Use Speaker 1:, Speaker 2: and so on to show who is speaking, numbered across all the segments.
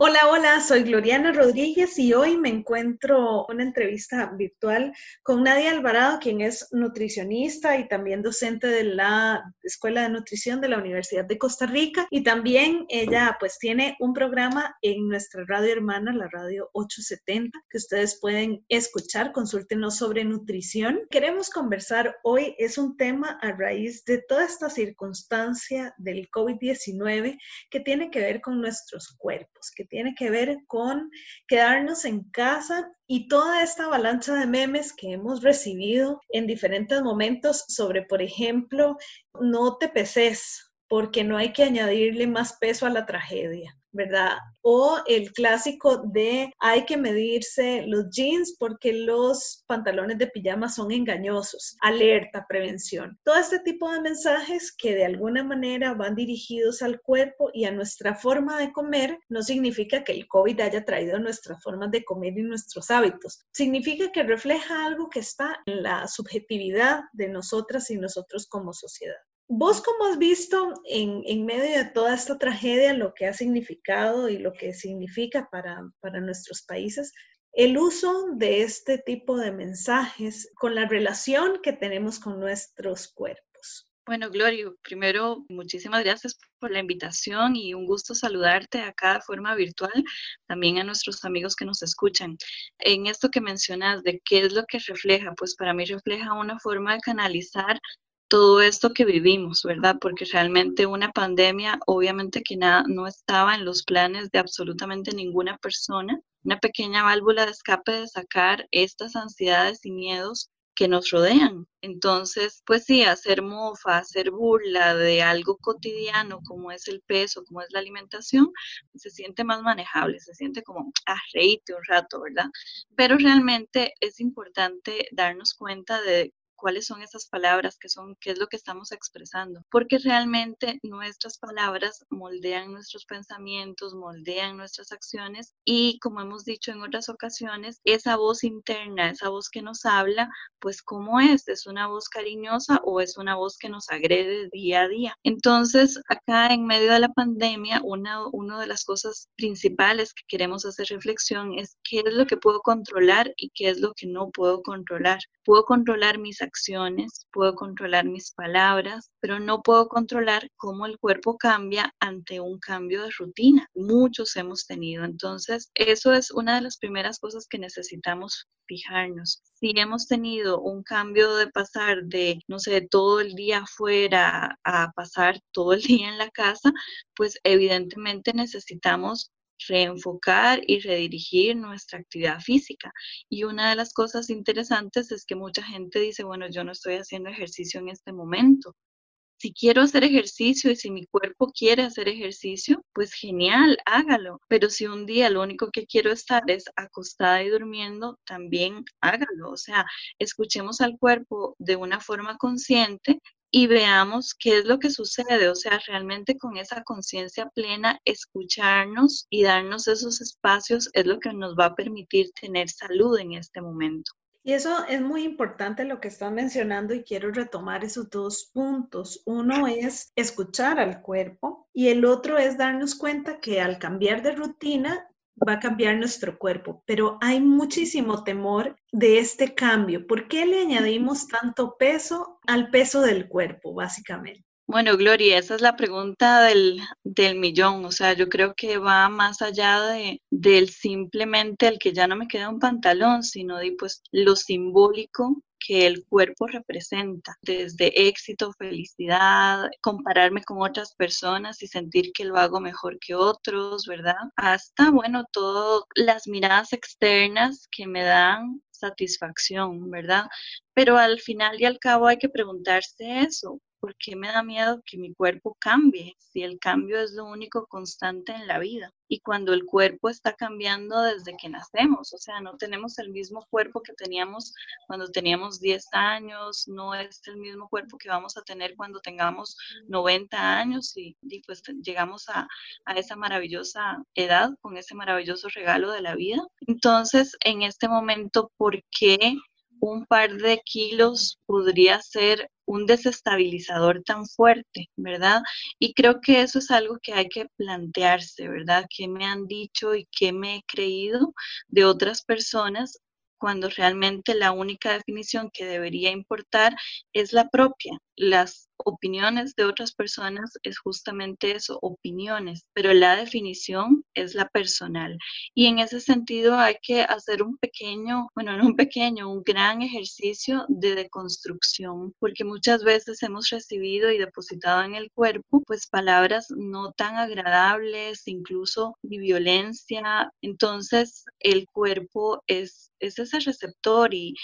Speaker 1: Hola, hola, soy Gloriana Rodríguez y hoy me encuentro una entrevista virtual con Nadia Alvarado, quien es nutricionista y también docente de la Escuela de Nutrición de la Universidad de Costa Rica. Y también ella pues tiene un programa en nuestra radio hermana, la radio 870, que ustedes pueden escuchar, consúltenos sobre nutrición. Queremos conversar hoy, es un tema a raíz de toda esta circunstancia del COVID-19 que tiene que ver con nuestros cuerpos, que tiene que ver con quedarnos en casa y toda esta avalancha de memes que hemos recibido en diferentes momentos sobre, por ejemplo, no te peses porque no hay que añadirle más peso a la tragedia. O el clásico de hay que medirse los jeans porque los pantalones de pijama son engañosos. Alerta, prevención. Todo este tipo de mensajes que de alguna manera van dirigidos al cuerpo y a nuestra forma de comer no significa que el COVID haya traído nuestras formas de comer y nuestros hábitos. Significa que refleja algo que está en la subjetividad de nosotras y nosotros como sociedad. ¿Vos cómo has visto en, en, medio de toda esta tragedia lo que ha significado y lo que significa para, para nuestros países el uso de este tipo de mensajes con la relación que tenemos con nuestros cuerpos?
Speaker 2: Bueno, Gloria, primero, muchísimas gracias por la invitación y un gusto saludarte acá de forma virtual, también a nuestros amigos que nos escuchan. En esto que mencionas de qué es lo que refleja, pues para mí refleja una forma de canalizar todo esto que vivimos, ¿verdad? Porque realmente una pandemia, obviamente que nada, no estaba en los planes de absolutamente ninguna persona, una pequeña válvula de escape de sacar estas ansiedades y miedos que nos rodean. Entonces, pues sí, hacer mofa, hacer burla de algo cotidiano como es el peso, como es la alimentación, se siente más manejable, se siente como, ah, un rato, ¿verdad? Pero realmente es importante darnos cuenta de cuáles son esas palabras, qué son, qué es lo que estamos expresando, porque realmente nuestras palabras moldean nuestros pensamientos, moldean nuestras acciones y como hemos dicho en otras ocasiones, esa voz interna, esa voz que nos habla, pues cómo es, es una voz cariñosa o es una voz que nos agrede día a día. Entonces, acá en medio de la pandemia, una, una de las cosas principales que queremos hacer reflexión es qué es lo que puedo controlar y qué es lo que no puedo controlar. Puedo controlar mis acciones, puedo controlar mis palabras, pero no puedo controlar cómo el cuerpo cambia ante un cambio de rutina. Muchos hemos tenido. Entonces, eso es una de las primeras cosas que necesitamos fijarnos. Si hemos tenido un cambio de pasar de, no sé, todo el día afuera a pasar todo el día en la casa, pues evidentemente necesitamos reenfocar y redirigir nuestra actividad física. Y una de las cosas interesantes es que mucha gente dice, bueno, yo no estoy haciendo ejercicio en este momento. Si quiero hacer ejercicio y si mi cuerpo quiere hacer ejercicio, pues genial, hágalo. Pero si un día lo único que quiero estar es acostada y durmiendo, también hágalo. O sea, escuchemos al cuerpo de una forma consciente y veamos qué es lo que sucede, o sea, realmente con esa conciencia plena, escucharnos y darnos esos espacios es lo que nos va a permitir tener salud en este momento.
Speaker 1: Y eso es muy importante lo que están mencionando y quiero retomar esos dos puntos. Uno es escuchar al cuerpo y el otro es darnos cuenta que al cambiar de rutina va a cambiar nuestro cuerpo, pero hay muchísimo temor de este cambio. ¿Por qué le añadimos tanto peso al peso del cuerpo, básicamente?
Speaker 2: Bueno, Gloria, esa es la pregunta del, del, millón. O sea, yo creo que va más allá de, del simplemente el que ya no me queda un pantalón, sino de pues lo simbólico que el cuerpo representa, desde éxito, felicidad, compararme con otras personas y sentir que lo hago mejor que otros, ¿verdad? Hasta, bueno, todas las miradas externas que me dan satisfacción, ¿verdad? Pero al final y al cabo hay que preguntarse eso, ¿por qué me da miedo que mi cuerpo cambie si el cambio es lo único constante en la vida? Y cuando el cuerpo está cambiando desde que nacemos, o sea, no tenemos el mismo cuerpo que teníamos cuando teníamos 10 años, no es el mismo cuerpo que vamos a tener cuando tengamos 90 años y, pues llegamos a, a esa maravillosa edad con ese maravilloso regalo de la vida. Entonces, en este momento, ¿por qué un par de kilos podría ser un desestabilizador tan fuerte, ¿verdad? Y creo que eso es algo que hay que plantearse, ¿verdad? ¿Qué me han dicho y qué me he creído de otras personas cuando realmente la única definición que debería importar es la propia. Las opiniones de otras personas es justamente eso, opiniones, pero la definición es la personal. Y en ese sentido hay que hacer un pequeño, bueno, no un pequeño, un gran ejercicio de deconstrucción, porque muchas veces hemos recibido y depositado en el cuerpo pues palabras no tan agradables, incluso de violencia. Entonces el cuerpo es, es ese receptor y,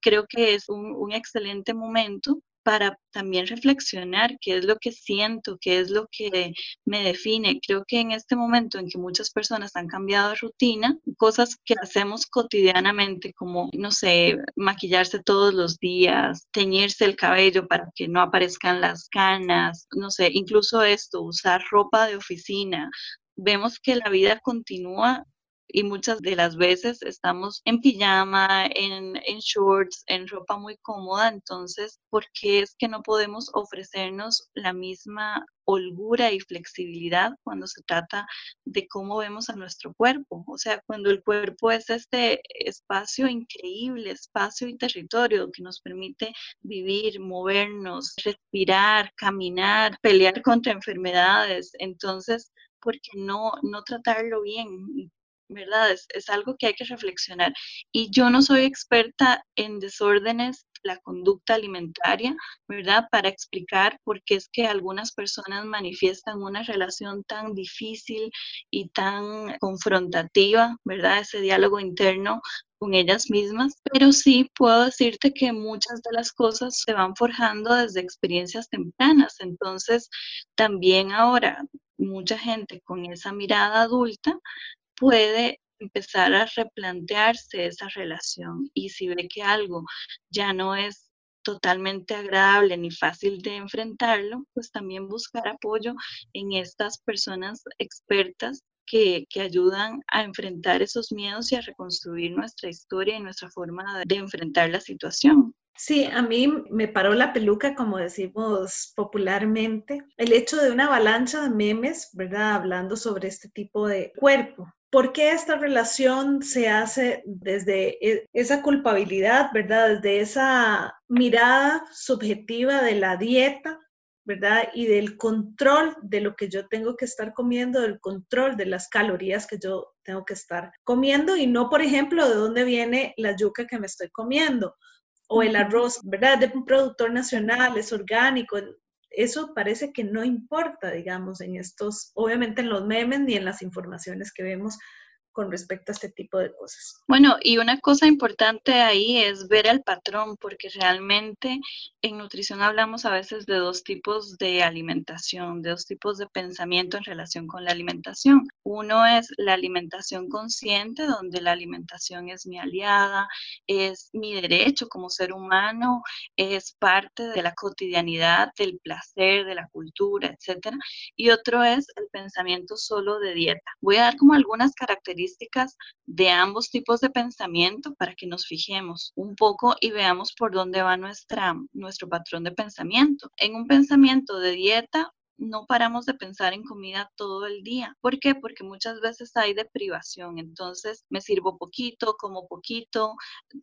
Speaker 2: creo que es un, un excelente momento para también reflexionar qué es lo que siento, qué es lo que me define. Creo que en este momento en que muchas personas han cambiado de rutina, cosas que hacemos cotidianamente como, no sé, maquillarse todos los días, teñirse el cabello para que no aparezcan las canas, no sé, incluso esto, usar ropa de oficina, vemos que la vida continúa y muchas de las veces estamos en pijama, en, shorts, en ropa muy cómoda, entonces, ¿por qué es que no podemos ofrecernos la misma holgura y flexibilidad cuando se trata de cómo vemos a nuestro cuerpo? O sea, cuando el cuerpo es este espacio increíble, espacio y territorio que nos permite vivir, movernos, respirar, caminar, pelear contra enfermedades, entonces, ¿por qué no, no tratarlo bien? ¿Verdad? Es, algo que hay que reflexionar. Y yo no soy experta en desórdenes la conducta alimentaria, ¿verdad? Para explicar por qué es que algunas personas manifiestan una relación tan difícil y tan confrontativa, ¿verdad? Ese diálogo interno con ellas mismas, pero sí puedo decirte que muchas de las cosas se van forjando desde experiencias tempranas, entonces también ahora mucha gente con esa mirada adulta puede empezar a replantearse esa relación y si ve que algo ya no es totalmente agradable ni fácil de enfrentarlo, pues también buscar apoyo en estas personas expertas que, ayudan a enfrentar esos miedos y a reconstruir nuestra historia y nuestra forma de enfrentar la situación.
Speaker 1: Sí, a mí me paró la peluca, como decimos popularmente, el hecho de una avalancha de memes, ¿verdad? Hablando sobre este tipo de cuerpo, ¿Por qué esta relación se hace desde e, esa culpabilidad, verdad? Desde esa mirada subjetiva de la dieta, ¿verdad? Y del control de lo que yo tengo que estar comiendo, del control de las calorías que yo tengo que estar comiendo y no, por ejemplo, de dónde viene la yuca que me estoy comiendo o el arroz, ¿verdad? De un productor nacional, es orgánico, eso parece que no importa, digamos, en estos, obviamente en los memes ni en las informaciones que vemos con respecto a este tipo de cosas.
Speaker 2: Bueno, y una cosa importante ahí es ver el patrón, porque realmente en nutrición hablamos a veces de dos tipos de alimentación, de dos tipos de pensamiento en relación con la alimentación. Uno es la alimentación consciente, donde la alimentación es mi aliada, es mi derecho como ser humano, es parte de la cotidianidad, del placer, de la cultura, etc. Y otro es el pensamiento solo de dieta. Voy a dar como algunas características de ambos tipos de pensamiento para que nos fijemos un poco y veamos por dónde va nuestra, nuestro patrón de pensamiento. En un pensamiento de dieta, no paramos de pensar en comida todo el día. ¿Por qué? Porque muchas veces hay deprivación. Entonces me sirvo poquito, como poquito.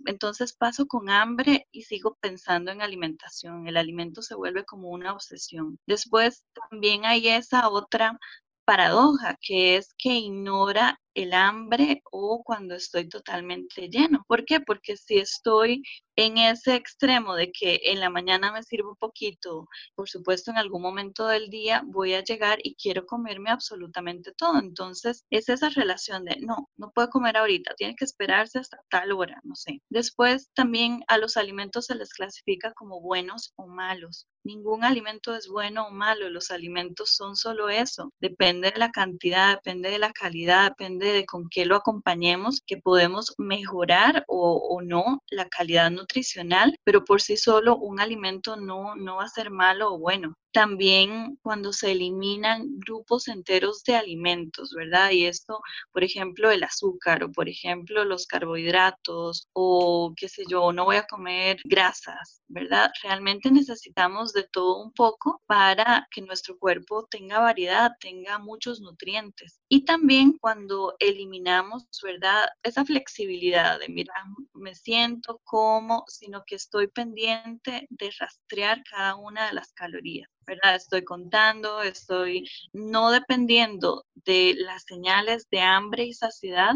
Speaker 2: Entonces paso con hambre y sigo pensando en alimentación. El alimento se vuelve como una obsesión. Después también hay esa otra paradoja que es que ignora el hambre o cuando estoy totalmente lleno. ¿Por qué? Porque si estoy en ese extremo de que en la mañana me sirvo un poquito, por supuesto en algún momento del día voy a llegar y quiero comerme absolutamente todo. Entonces es esa relación de no, no puedo comer ahorita, tiene que esperarse hasta tal hora, no sé. Después también a los alimentos se les clasifica como buenos o malos. Ningún alimento es bueno o malo, los alimentos son solo eso. Depende de la cantidad, depende de la calidad, de con qué lo acompañemos, que podemos mejorar o, o no la calidad nutricional, pero por sí solo un alimento no, no va a ser malo o bueno también cuando se eliminan grupos enteros de alimentos, ¿verdad? Y esto, por ejemplo, el azúcar o, por ejemplo, los carbohidratos o, qué sé yo, no voy a comer grasas, ¿verdad? Realmente necesitamos de todo un poco para que nuestro cuerpo tenga variedad, tenga muchos nutrientes. Y también cuando eliminamos, ¿verdad? Esa flexibilidad de, mira, me siento como, sino que estoy pendiente de rastrear cada una de las calorías. ¿verdad? Estoy contando, estoy no dependiendo de las señales de hambre y saciedad,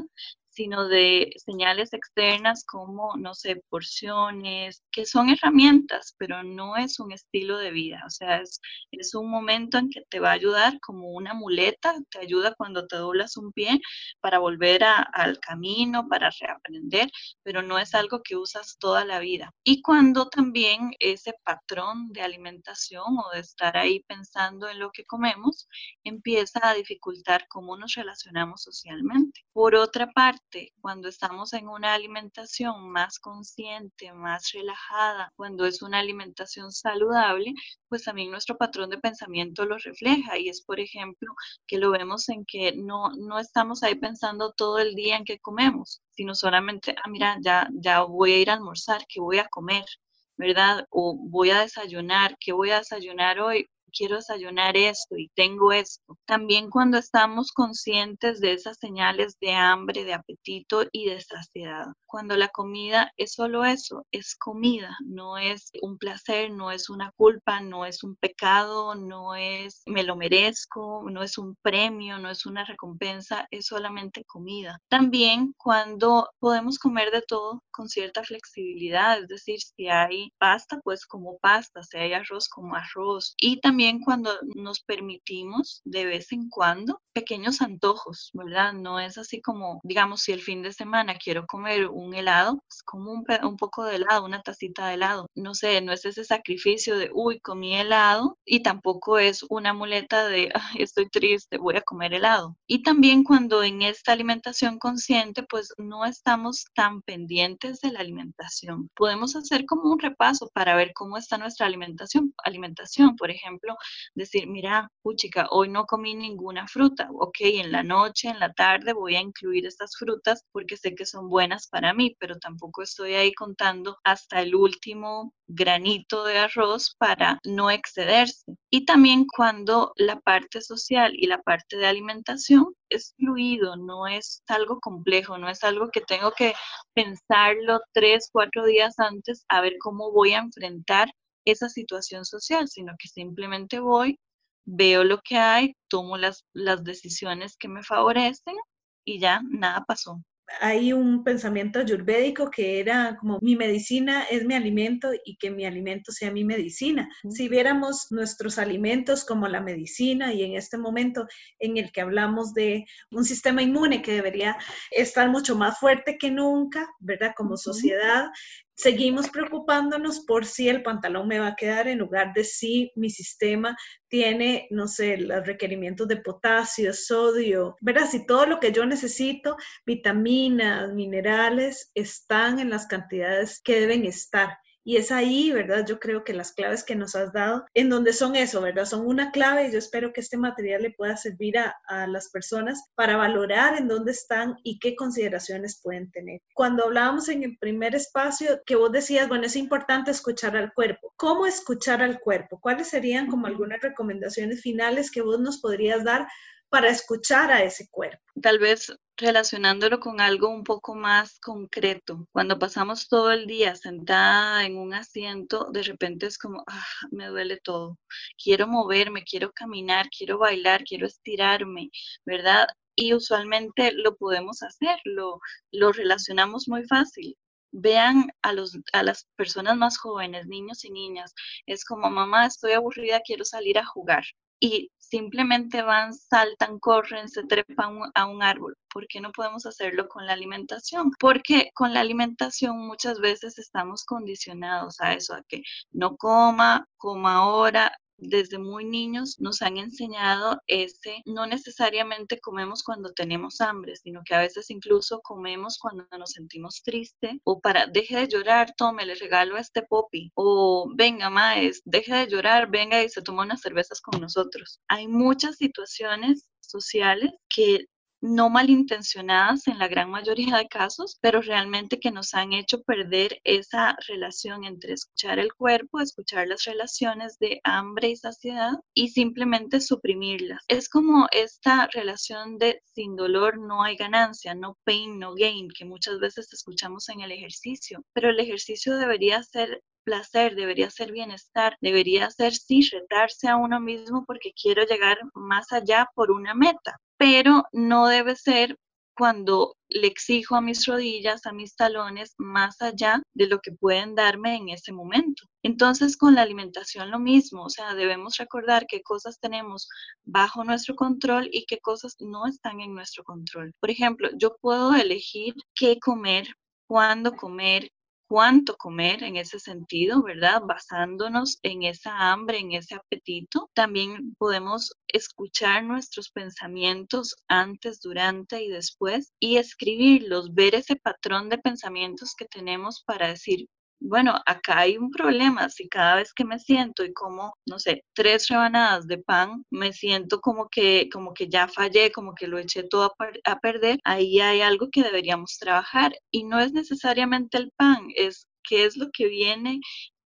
Speaker 2: sino de señales externas como, no sé, porciones, que son herramientas, pero no es un estilo de vida. O sea, es, es un momento en que te va a ayudar como una muleta, te ayuda cuando te doblas un pie para volver al camino, para reaprender, pero no es algo que usas toda la vida. Y cuando también ese patrón de alimentación o de estar ahí pensando en lo que comemos empieza a dificultar cómo nos relacionamos socialmente. Por otra parte, cuando estamos en una alimentación más consciente, más relajada, cuando es una alimentación saludable, pues también nuestro patrón de pensamiento lo refleja y es, por ejemplo, que lo vemos en que no, no estamos ahí pensando todo el día en qué comemos, sino solamente, ah, mira, ya, ya voy a ir a almorzar, ¿qué voy a comer? ¿verdad? O voy a desayunar, ¿qué voy a desayunar hoy? Quiero desayunar esto y tengo esto. También cuando estamos conscientes de esas señales de hambre, de apetito y de saciedad. Cuando la comida es solo eso, es comida, no es un placer, no es una culpa, no es un pecado, no es me lo merezco, no es un premio, no es una recompensa, es solamente comida. También cuando podemos comer de todo con cierta flexibilidad, es decir, si hay pasta, pues como pasta, si hay arroz, como arroz. Y también cuando nos permitimos de vez en cuando pequeños antojos, ¿verdad? No es así como, digamos, si el fin de semana quiero comer un helado, es como un, poco de helado, una tacita de helado. No sé, no es ese sacrificio de, uy, comí helado y tampoco es una muleta de, estoy triste, voy a comer helado. Y también cuando en esta alimentación consciente, pues no estamos tan pendientes de la alimentación. Podemos hacer como un repaso para ver cómo está nuestra alimentación. Alimentación, por ejemplo, decir, mira, puchica, hoy no comí ninguna fruta, ok, en la noche, en la tarde voy a incluir estas frutas porque sé que son buenas para mí, pero tampoco estoy ahí contando hasta el último granito de arroz para no excederse. Y también cuando la parte social y la parte de alimentación es fluido, no es algo complejo, no es algo que tengo que pensarlo tres, cuatro días antes a ver cómo voy a enfrentar esa situación social, sino que simplemente voy, veo lo que hay, tomo las, las decisiones que me favorecen y ya nada pasó
Speaker 1: hay un pensamiento ayurvédico que era como mi medicina es mi alimento y que mi alimento sea mi medicina. Si viéramos nuestros alimentos como la medicina y en este momento en el que hablamos de un sistema inmune que debería estar mucho más fuerte que nunca, ¿verdad? Como sociedad, seguimos preocupándonos por si el pantalón me va a quedar en lugar de si mi sistema tiene, no sé, los requerimientos de potasio, sodio, ¿verdad? Si todo lo que yo necesito, vitaminas, minerales, están en las cantidades que deben estar. Y es ahí, ¿verdad? Yo creo que las claves que nos has dado, en donde son eso, ¿verdad? Son una clave y yo espero que este material le pueda servir a, a las personas para valorar en dónde están y qué consideraciones pueden tener. Cuando hablábamos en el primer espacio, que vos decías, bueno, es importante escuchar al cuerpo. ¿Cómo escuchar al cuerpo? ¿Cuáles serían como algunas recomendaciones finales que vos nos podrías dar para escuchar a ese cuerpo?
Speaker 2: Tal vez relacionándolo con algo un poco más concreto. Cuando pasamos todo el día sentada en un asiento, de repente es como, ah, me duele todo. Quiero moverme, quiero caminar, quiero bailar, quiero estirarme, ¿verdad? y usualmente lo podemos hacer, lo, lo relacionamos muy fácil. Vean a, los, a las personas más jóvenes, niños y niñas, es como, mamá, estoy aburrida, quiero salir a jugar y simplemente van, saltan, corren, se trepan a un árbol. ¿Por qué no podemos hacerlo con la alimentación? Porque con la alimentación muchas veces estamos condicionados a eso, a que no coma, coma ahora, desde muy niños nos han enseñado ese, no necesariamente comemos cuando tenemos hambre, sino que a veces incluso comemos cuando nos sentimos tristes o para, deje de llorar, tome, le regalo este popi o venga, maes, deje de llorar, venga y se toma unas cervezas con nosotros. Hay muchas situaciones sociales que no malintencionadas en la gran mayoría de casos, pero realmente que nos han hecho perder esa relación entre escuchar el cuerpo, escuchar las relaciones de hambre y saciedad y simplemente suprimirlas. Es como esta relación de sin dolor no hay ganancia, no pain, no gain, que muchas veces escuchamos en el ejercicio, pero el ejercicio debería ser placer, debería ser bienestar, debería ser sí retarse a uno mismo porque quiero llegar más allá por una meta pero no debe ser cuando le exijo a mis rodillas, a mis talones, más allá de lo que pueden darme en ese momento. Entonces, con la alimentación lo mismo, o sea, debemos recordar qué cosas tenemos bajo nuestro control y qué cosas no están en nuestro control. Por ejemplo, yo puedo elegir qué comer, cuándo comer, cuánto comer en ese sentido, ¿verdad? Basándonos en esa hambre, en ese apetito. También podemos escuchar nuestros pensamientos antes, durante y después y escribirlos, ver ese patrón de pensamientos que tenemos para decir, bueno, acá hay un problema. Si cada vez que me siento y como, no sé, tres rebanadas de pan, me siento como que, como que ya fallé, como que lo eché todo a, a perder, ahí hay algo que deberíamos trabajar. Y no es necesariamente el pan, es qué es lo que viene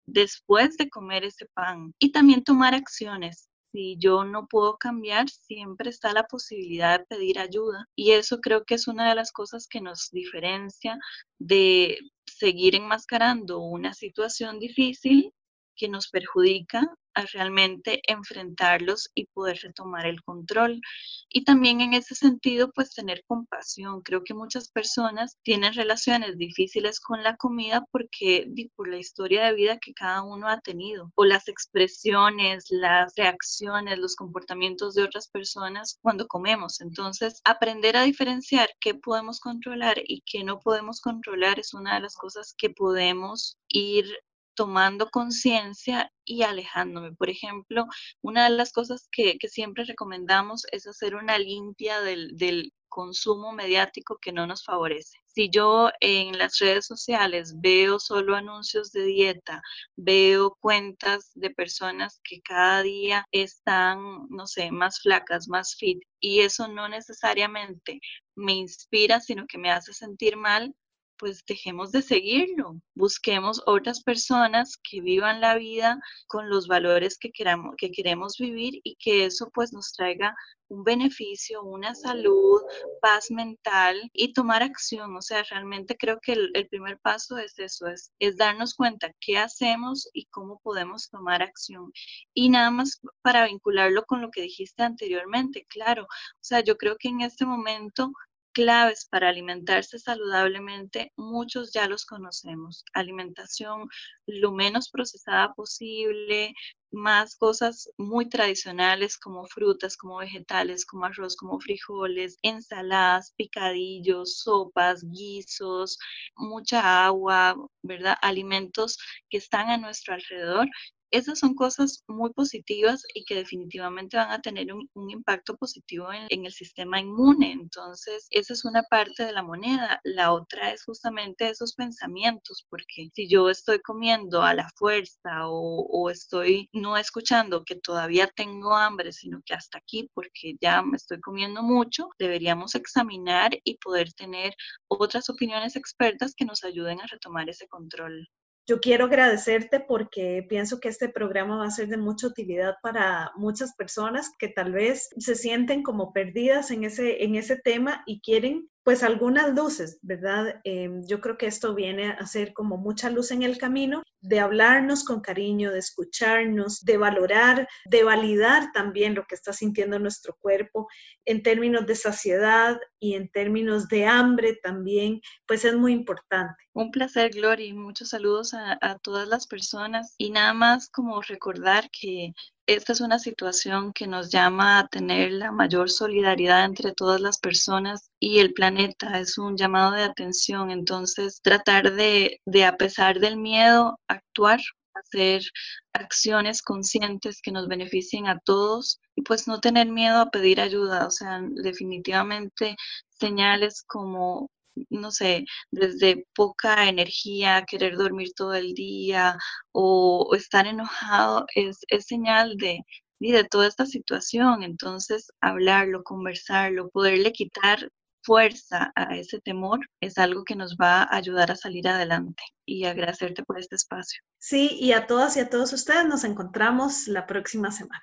Speaker 2: después de comer ese pan. Y también tomar acciones si yo no puedo cambiar, siempre está la posibilidad de pedir ayuda. Y eso creo que es una de las cosas que nos diferencia de seguir enmascarando una situación difícil que nos perjudica a realmente enfrentarlos y poder retomar el control. Y también en ese sentido, pues tener compasión. Creo que muchas personas tienen relaciones difíciles con la comida porque por la historia de vida que cada uno ha tenido o las expresiones, las reacciones, los comportamientos de otras personas cuando comemos. Entonces, aprender a diferenciar qué podemos controlar y qué no podemos controlar es una de las cosas que podemos ir tomando conciencia y alejándome. Por ejemplo, una de las cosas que, siempre recomendamos es hacer una limpia del, del consumo mediático que no nos favorece. Si yo en las redes sociales veo solo anuncios de dieta, veo cuentas de personas que cada día están, no sé, más flacas, más fit, y eso no necesariamente me inspira, sino que me hace sentir mal, pues dejemos de seguirlo, busquemos otras personas que vivan la vida con los valores que queramos, que queremos vivir y que eso pues nos traiga un beneficio, una salud, paz mental y tomar acción. O sea, realmente creo que el, primer paso es eso, es, es darnos cuenta qué hacemos y cómo podemos tomar acción. Y nada más para vincularlo con lo que dijiste anteriormente, claro, o sea, yo creo que en este momento claves para alimentarse saludablemente, muchos ya los conocemos. Alimentación lo menos procesada posible, más cosas muy tradicionales como frutas, como vegetales, como arroz, como frijoles, ensaladas, picadillos, sopas, guisos, mucha agua, ¿verdad? Alimentos que están a nuestro alrededor esas son cosas muy positivas y que definitivamente van a tener un, impacto positivo en, el sistema inmune. Entonces, esa es una parte de la moneda. La otra es justamente esos pensamientos, porque si yo estoy comiendo a la fuerza o, o estoy no escuchando que todavía tengo hambre, sino que hasta aquí, porque ya me estoy comiendo mucho, deberíamos examinar y poder tener otras opiniones expertas que nos ayuden a retomar ese control.
Speaker 1: Yo quiero agradecerte porque pienso que este programa va a ser de mucha utilidad para muchas personas que tal vez se sienten como perdidas en ese, en ese tema y quieren pues algunas luces, ¿verdad? Em, yo creo que esto viene a ser como mucha luz en el camino de hablarnos con cariño, de escucharnos, de valorar, de validar también lo que está sintiendo nuestro cuerpo en términos de saciedad y en términos de hambre también, pues es muy importante.
Speaker 2: Un placer, Glory. Muchos saludos a, a todas las personas y nada más como recordar que esta es una situación que nos llama a tener la mayor solidaridad entre todas las personas y el planeta. Es un llamado de atención. Entonces, tratar de, de a pesar del miedo, actuar, hacer acciones conscientes que nos beneficien a todos y pues no tener miedo a pedir ayuda. O sea, definitivamente señales como no sé, desde poca energía, querer dormir todo el día o, estar enojado, es, señal de, de toda esta situación. Entonces, hablarlo, conversarlo, poderle quitar fuerza a ese temor es algo que nos va a ayudar a salir adelante y agradecerte por este espacio.
Speaker 1: Sí, y a todas y a todos ustedes nos encontramos la próxima semana.